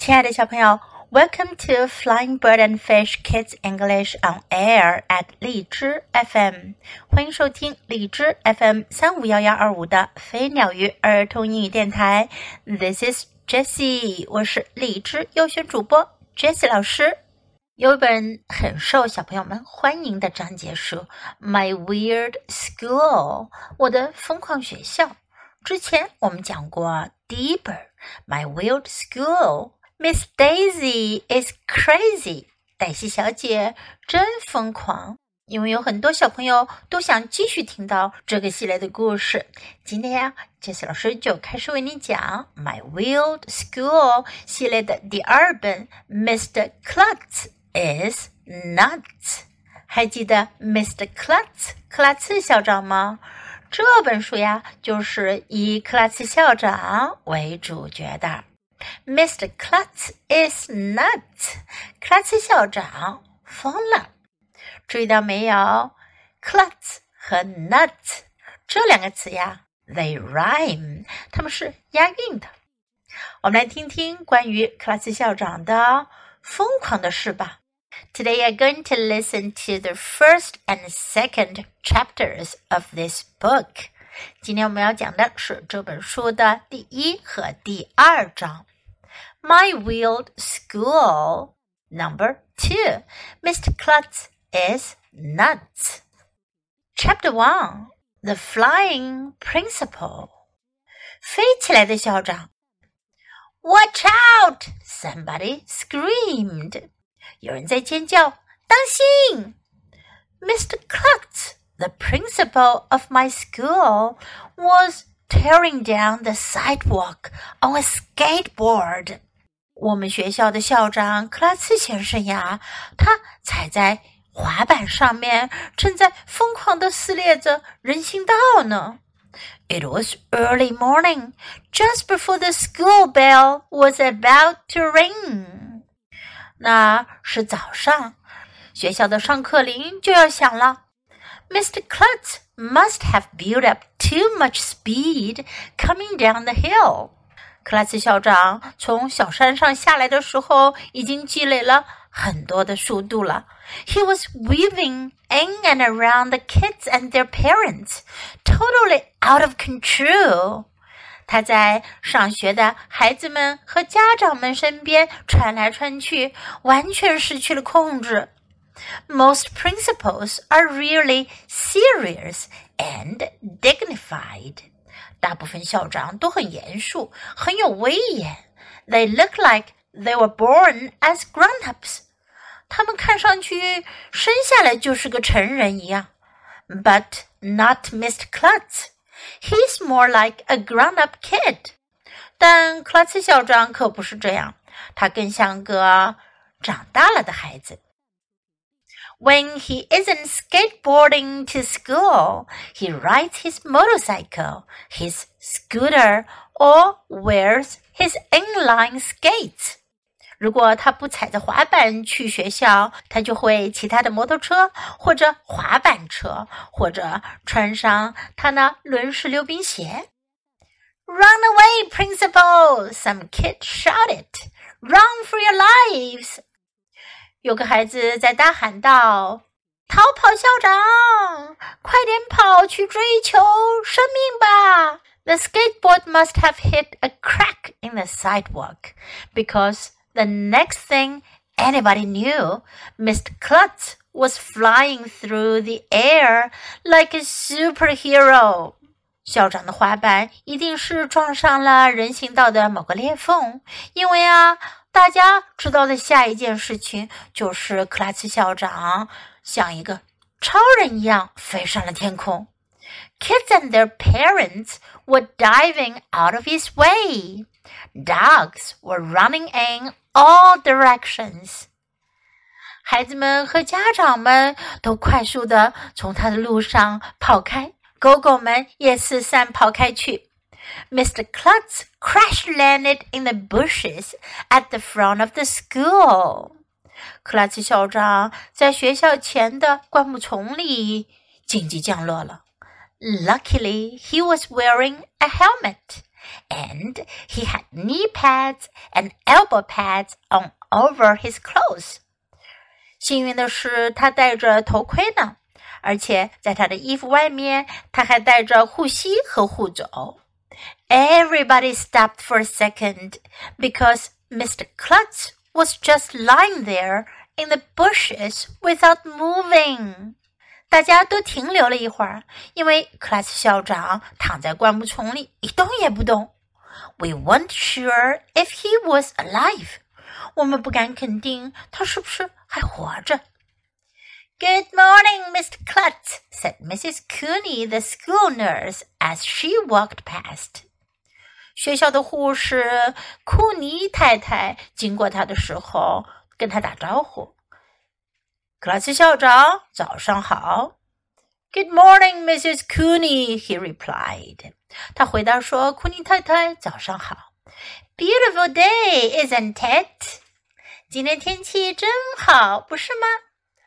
亲爱的小朋友，Welcome to Flying Bird and Fish Kids English on Air at 荔枝 FM，欢迎收听荔枝 FM 三五幺幺二五的飞鸟鱼儿童英语电台。This is Jessie，我是荔枝优选主播 Jessie 老师。有一本很受小朋友们欢迎的章节书《My Weird School》，我的疯狂学校。之前我们讲过第一本《My Weird School》，Miss Daisy is crazy，黛西小姐真疯狂。因为有很多小朋友都想继续听到这个系列的故事，今天呀，杰西老师就开始为你讲《My Wild School》系列的第二本《Mr. Klutz》。is nuts。还记得 Mr. Klutz 克拉茨校长吗？这本书呀，就是以克拉茨校长为主角的。Mr. Klutz is nuts。克拉茨校长疯了。注意到没有？Klutz 和 nuts 这两个词呀，they rhyme，它们是押韵的。我们来听听关于克拉茨校长的疯狂的事吧。Today you're going to listen to the first and second chapters of this book. 今天我们要讲的是这本书的第一和第二章。 my Weird School. Number two, Mr. Klutz is nuts. Chapter one, The Flying Principal. 飞起来的校长。Watch out! Somebody screamed. 有人在尖叫，当心！Mr. Klutz, the principal of my school, was tearing down the sidewalk on a skateboard. 我们学校的校长克拉茨先生呀，他踩在滑板上面，正在疯狂地撕裂着人行道呢。It was early morning, just before the school bell was about to ring. 那是早上，学校的上课铃就要响了。Mr. Klutz must have built up too much speed coming down the hill。克拉茨校长从小山上下来的时候，已经积累了很多的速度了。He was weaving in and around the kids and their parents, totally out of control. 他在上学的孩子们和家长们身边穿来穿去，完全失去了控制。Most principals are really serious and dignified。 大部分校长都很严肃，很有威严。They look like they were born as grown-ups。他们看上去生下来就是个成人一样。But not Mr. Klutz。He's more like a grown-up kid，但克拉茨校长可不是这样，他更像个长大了的孩子。 When he isn't skateboarding to school, he rides his motorcycle, his scooter, or wears his inline skates. 如果他不踩着滑板去学校，他就会骑他的摩托车或者滑板车，或者穿上他那轮式溜冰鞋。Run away, principal! Some kid shouted. Run for your lives! 有个孩子在大喊道：“逃跑，校长！快点跑去追求生命吧！” The skateboard must have hit a crack in the sidewalk because the next thing anybody knew, Mr. Klutz was flying through the air like a superhero. 校长的滑板一定是撞上了人行道的某个裂缝，因为啊，大家知道的下一件事情就是克拉茨校长像一个超人一样飞上了天空。Kids and their parents were diving out of his way. Dogs were running in all directions. 孩子们和家长们都快速的从他的路上跑开，狗狗们也四散跑开去。Mr. Klutz crash landed in the bushes at the front of the school. 克拉茨校长在学校前的灌木丛里紧急降落了。Luckily, he was wearing a helmet. and he had knee pads and elbow pads on over his clothes. 幸运的是，他戴着头盔呢，而且在他的衣服外面，他还带着护膝和护肘。 Everybody stopped for a second because Mr. Klutz was just lying there in the bushes without moving. 大家都停留了一会儿，因为克拉斯校长躺在灌木丛里一动也不动。We weren't sure if he was alive. 我们不敢肯定他是不是还活着。Good morning, Mr. Klutz, said Mrs. Cooney, the school nurse, as she walked past. 学校的护士库尼太太经过他的时候，跟他打招呼。克拉斯校长，早上好。Good morning, Mrs. Cooney, he replied. 他回答说：“库尼太太，早上好。Beautiful day, isn't it？今天天气真好，不是吗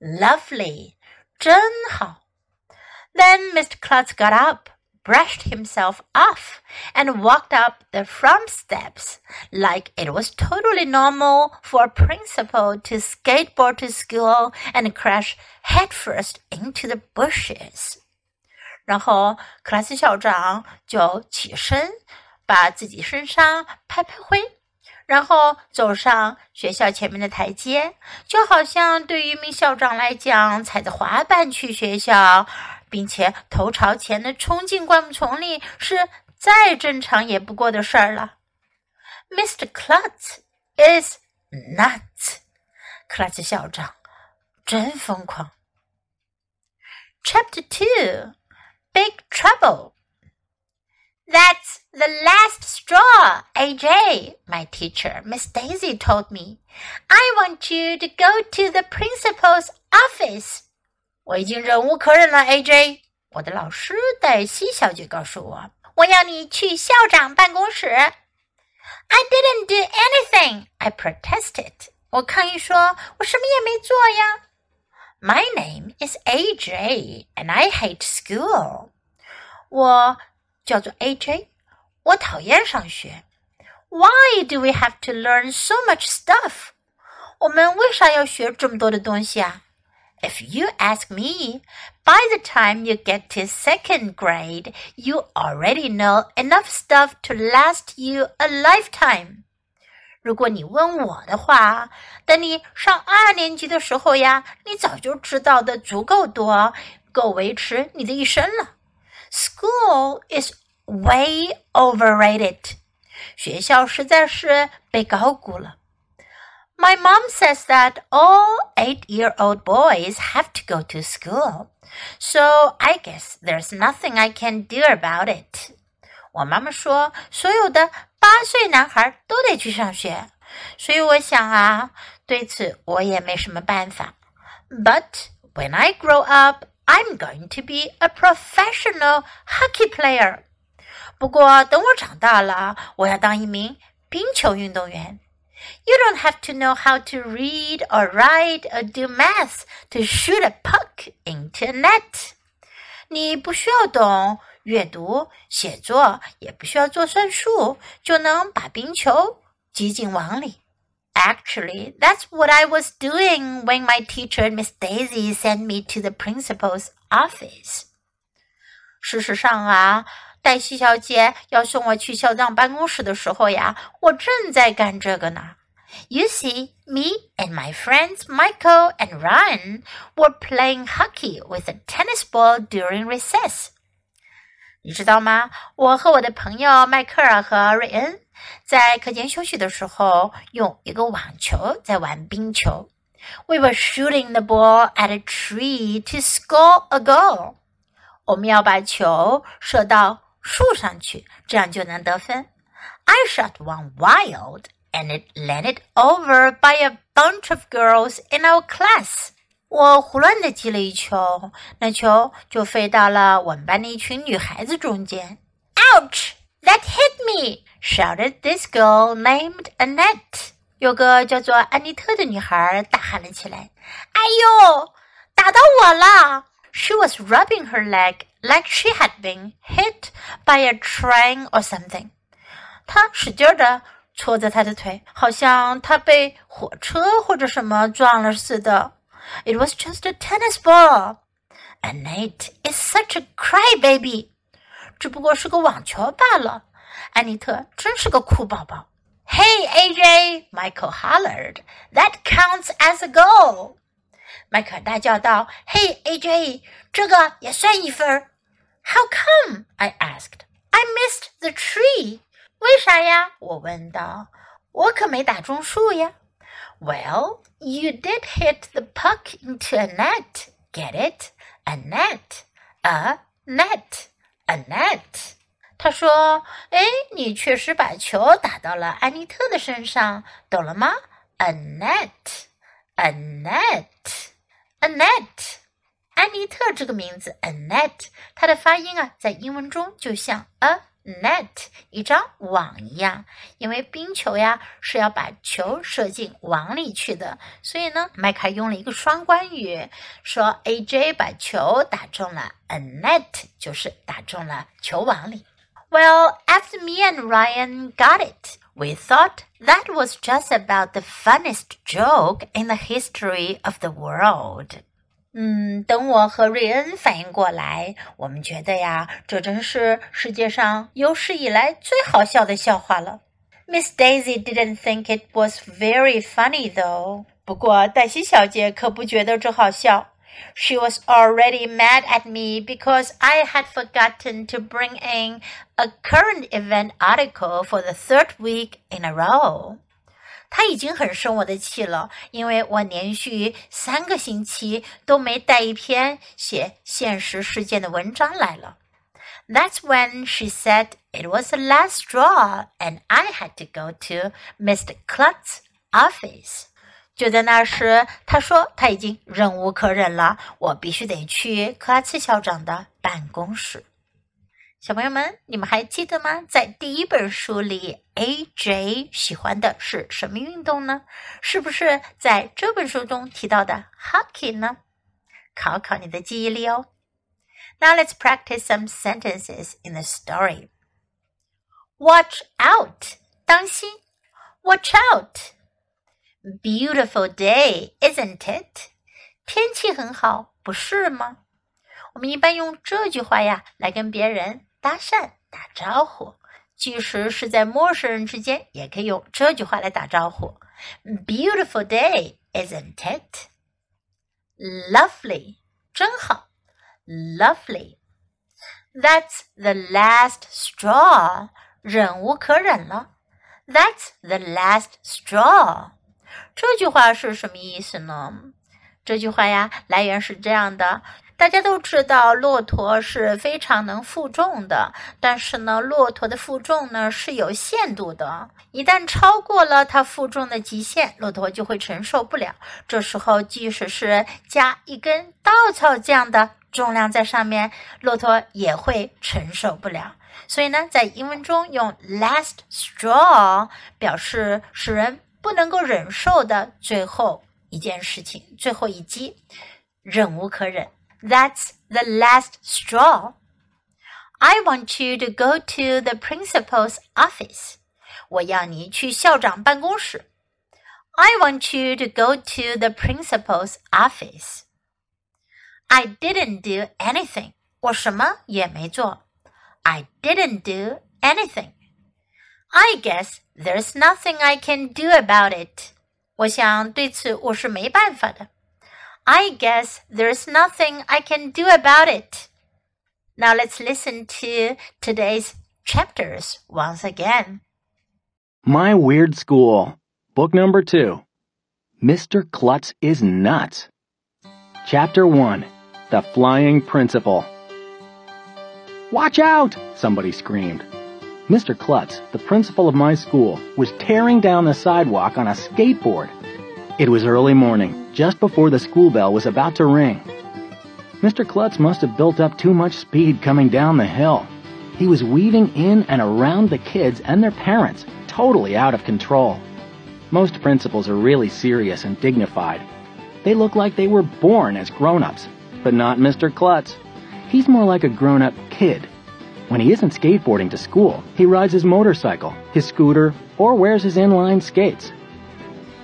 ？Lovely，真好。Then Mr. Klutz got up brushed himself off and walked up the front steps like it was totally normal for a principal to skateboard to school and crash headfirst into the bushes. 然后克拉斯校长就起身，把自己身上拍拍灰，然后走上学校前面的台阶，就好像对于一名校长来讲，踩着滑板去学校， 并且头朝前的冲进灌木丛里是再正常也不过的事儿了。Mr. Klutz is nuts，克拉奇校长真疯狂。Chapter Two, Big Trouble. That's the last straw, AJ, my teacher, Miss Daisy told me. I want you to go to the principal's office 我已经忍无可忍了，AJ。我的老师黛西小姐告诉我，我要你去校长办公室。I didn't do anything, I protested. 我抗议说，我什么也没做呀。My name is AJ, and I hate school. 我叫做 AJ，我讨厌上学。Why do we have to learn so much stuff? 我们为啥要学这么多的东西啊 ？if you ask me, by the time you get to second grade, you already know enough stuff to last you a lifetime. 如果你问我的话，等你上二年级的时候呀，你早就知道的足够多，够维持你的一生了。School is way overrated. 学校实在是被高估了。 my mom says that all eight year old boys have to go to school. So I guess there's nothing I can do about it. 我妈妈说，所有的八岁男孩都得去上学，所以我想啊，对此我也没什么办法。But when I grow up, I'm going to be a professional hockey player. 不过等我长大了，我要当一名冰球运动员。 you don't have to know how to read or write or do math to shoot a puck into a net. 你不需要懂阅读、写作，也不需要做算术，就能把冰球击进网里。Actually, that's what I was doing when my teacher, Miss Daisy, sent me to the principal's office. 事实上啊， 黛西小姐要送我去校长办公室的时候呀，我正在干这个呢。You see, me and my friends Michael and Ryan were playing hockey with a tennis ball during recess. 你知道吗？我和我的朋友迈克尔和瑞恩在课间休息的时候，用一个网球在玩冰球。We were shooting the ball at a tree to score a goal. 我们要把球射到 树上去，这样就能得分。I shot one wild, and it landed over by a bunch of girls in our class. 我胡乱的击了一球，那球就飞到了我们班的一群女孩子中间。Ouch! That hit me! shouted this girl named Annette. 有个叫做安妮特的女孩大喊了起来：“哎呦，打到我了！” She was rubbing her leg like she had been hit by a train or something. something。她使劲的搓着她的腿，好像她被火车或者什么撞了似的。It was just a tennis ball, Annette is such a crybaby. crybaby。只不过是个网球罢了。安妮特真是个哭宝宝。Hey AJ, Michael hollered. That counts as a goal. 迈克大叫道：“Hey AJ，这个也算一分。” How come? I asked. I missed the tree. 为啥呀？我问道。我可没打中树呀。Well, you did hit the puck into a net. Get it? A net. A net. A net. 他说：“哎，你确实把球打到了安妮特的身上，懂了吗？A net. A net. Annette， 安妮特这个名字，Annette，它的发音啊，在英文中就像 a net，一张网一样。因为冰球呀是要把球射进网里去的，所以呢，迈克用了一个双关语，说 AJ 把球打中了 Annette，就是打中了球网里。Well, after me and Ryan got it. We thought that was just about the funniest joke in the history of the world. 嗯，等我和瑞恩反应过来，我们觉得呀，这真是世界上有史以来最好笑的笑话了。Miss Daisy didn't think it was very funny, though. 不过黛西小姐可不觉得这好笑。she was already mad at me because I had forgotten to bring in a current event article for the third week in a row. 他已经很生我的气了，因为我连续三个星期都没带一篇写现实事件的文章来了。That's when she said it was the last straw and I had to go to Mr. Klutz's office. 就在那时，他说他已经忍无可忍了，我必须得去克拉茨校长的办公室。小朋友们，你们还记得吗？在第一本书里，AJ 喜欢的是什么运动呢？是不是在这本书中提到的 hockey 呢？考考你的记忆力哦。Now let's practice some sentences in the story. Watch out，当心！Watch out。Beautiful day, isn't it？天气很好，不是吗？我们一般用这句话呀来跟别人搭讪、打招呼，即使是在陌生人之间，也可以用这句话来打招呼。Beautiful day, isn't it? Lovely，真好。Lovely. That's the last straw. 忍无可忍了。That's the last straw. 这句话是什么意思呢？这句话呀，来源是这样的：大家都知道，骆驼是非常能负重的，但是呢，骆驼的负重呢是有限度的，一旦超过了它负重的极限，骆驼就会承受不了。这时候，即使是加一根稻草这样的重量在上面，骆驼也会承受不了。所以呢，在英文中用 last straw 表示使人。不能够忍受的最后一件事情，最后一击，忍无可忍。That's the last straw. I want you to go to the principal's office. 我要你去校长办公室。I want you to go to the principal's office. I didn't do anything. 我什么也没做。I didn't do anything. I guess there's nothing I can do about it. 我想对此我是没办法的。 I guess there's nothing I can do about it. Now let's listen to today's chapters once again. My Weird School, Book Number 2. Mr. Klutz is Nuts. Chapter 1 The Flying Principal. Watch out! Somebody screamed. Mr. Klutz, the principal of my school, was tearing down the sidewalk on a skateboard. It was early morning, just before the school bell was about to ring. Mr. Klutz must have built up too much speed coming down the hill. He was weaving in and around the kids and their parents, totally out of control. Most principals are really serious and dignified. They look like they were born as grown-ups, but not Mr. Klutz. He's more like a grown-up kid When he isn't skateboarding to school, he rides his motorcycle, his scooter, or wears his inline skates.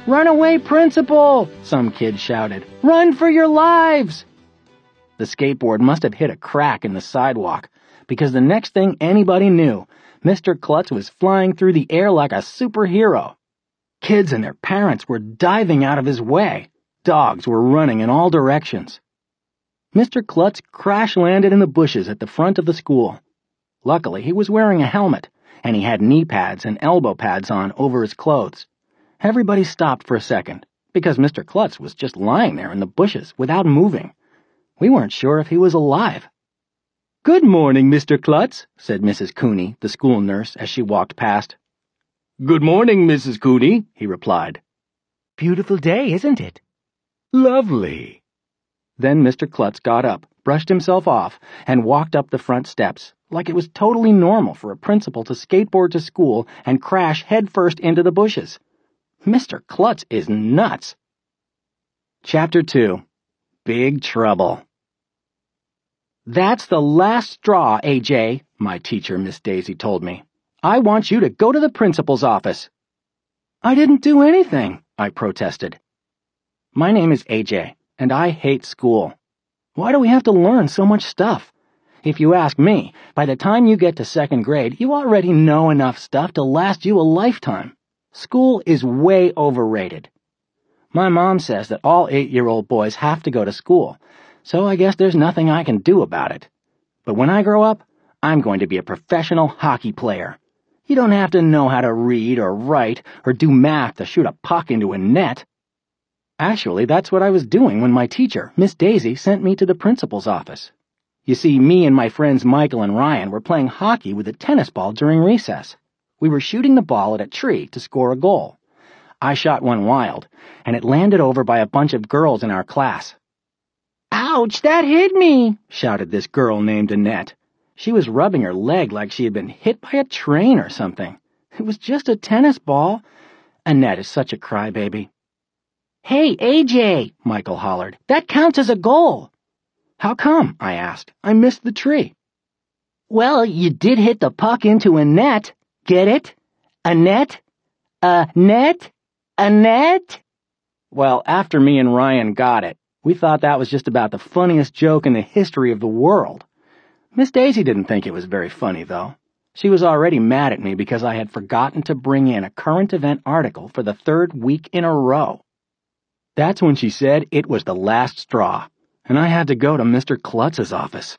Run away, principal! Some kids shouted. Run for your lives! The skateboard must have hit a crack in the sidewalk, because the next thing anybody knew, Mr. Klutz was flying through the air like a superhero. Kids and their parents were diving out of his way. Dogs were running in all directions. Mr. Klutz crash landed in the bushes at the front of the school. Luckily, he was wearing a helmet, and he had knee pads and elbow pads on over his clothes. Everybody stopped for a second, because Mr. Klutz was just lying there in the bushes without moving. We weren't sure if he was alive. Good morning, Mr. Klutz, said Mrs. Cooney, the school nurse, as she walked past. Good morning, Mrs. Cooney, he replied. Beautiful day, isn't it? Lovely. Then Mr. Klutz got up, brushed himself off, and walked up the front steps, like it was totally normal for a principal to skateboard to school and crash headfirst into the bushes. Mr. Klutz is nuts. Chapter 2 Big Trouble that's the last straw, AJ, my teacher, Miss Daisy, told me. I want you to go to the principal's office. I didn't do anything, I protested. My name is AJ, and I hate school. Why do we have to learn so much stuff? If you ask me, by the time you get to second grade, you already know enough stuff to last you a lifetime. School is way overrated. My mom says that all eight-year-old boys have to go to school, so I guess there's nothing I can do about it. But when I grow up, I'm going to be a professional hockey player. You don't have to know how to read or write or do math to shoot a puck into a net. Actually, that's what I was doing when my teacher, Miss Daisy, sent me to the principal's office. You see, me and my friends Michael and Ryan were playing hockey with a tennis ball during recess. We were shooting the ball at a tree to score a goal. I shot one wild, and it landed over by a bunch of girls in our class. Ouch, that hit me, shouted this girl named Annette. She was rubbing her leg like she had been hit by a train or something. It was just a tennis ball. Annette is such a crybaby. Hey, AJ, Michael hollered. That counts as a goal. How come? I asked. I missed the tree. Well, you did hit the puck into a net. Get it? Annette? net? A net? A? Well, after me and Ryan got it, we thought that was just about the funniest joke in the history of the world. Miss Daisy didn't think it was very funny, though. She was already mad at me because I had forgotten to bring in a current event article for the third week in a row. That's when she said it was the last straw, and I had to go to Mr. Klutz's office.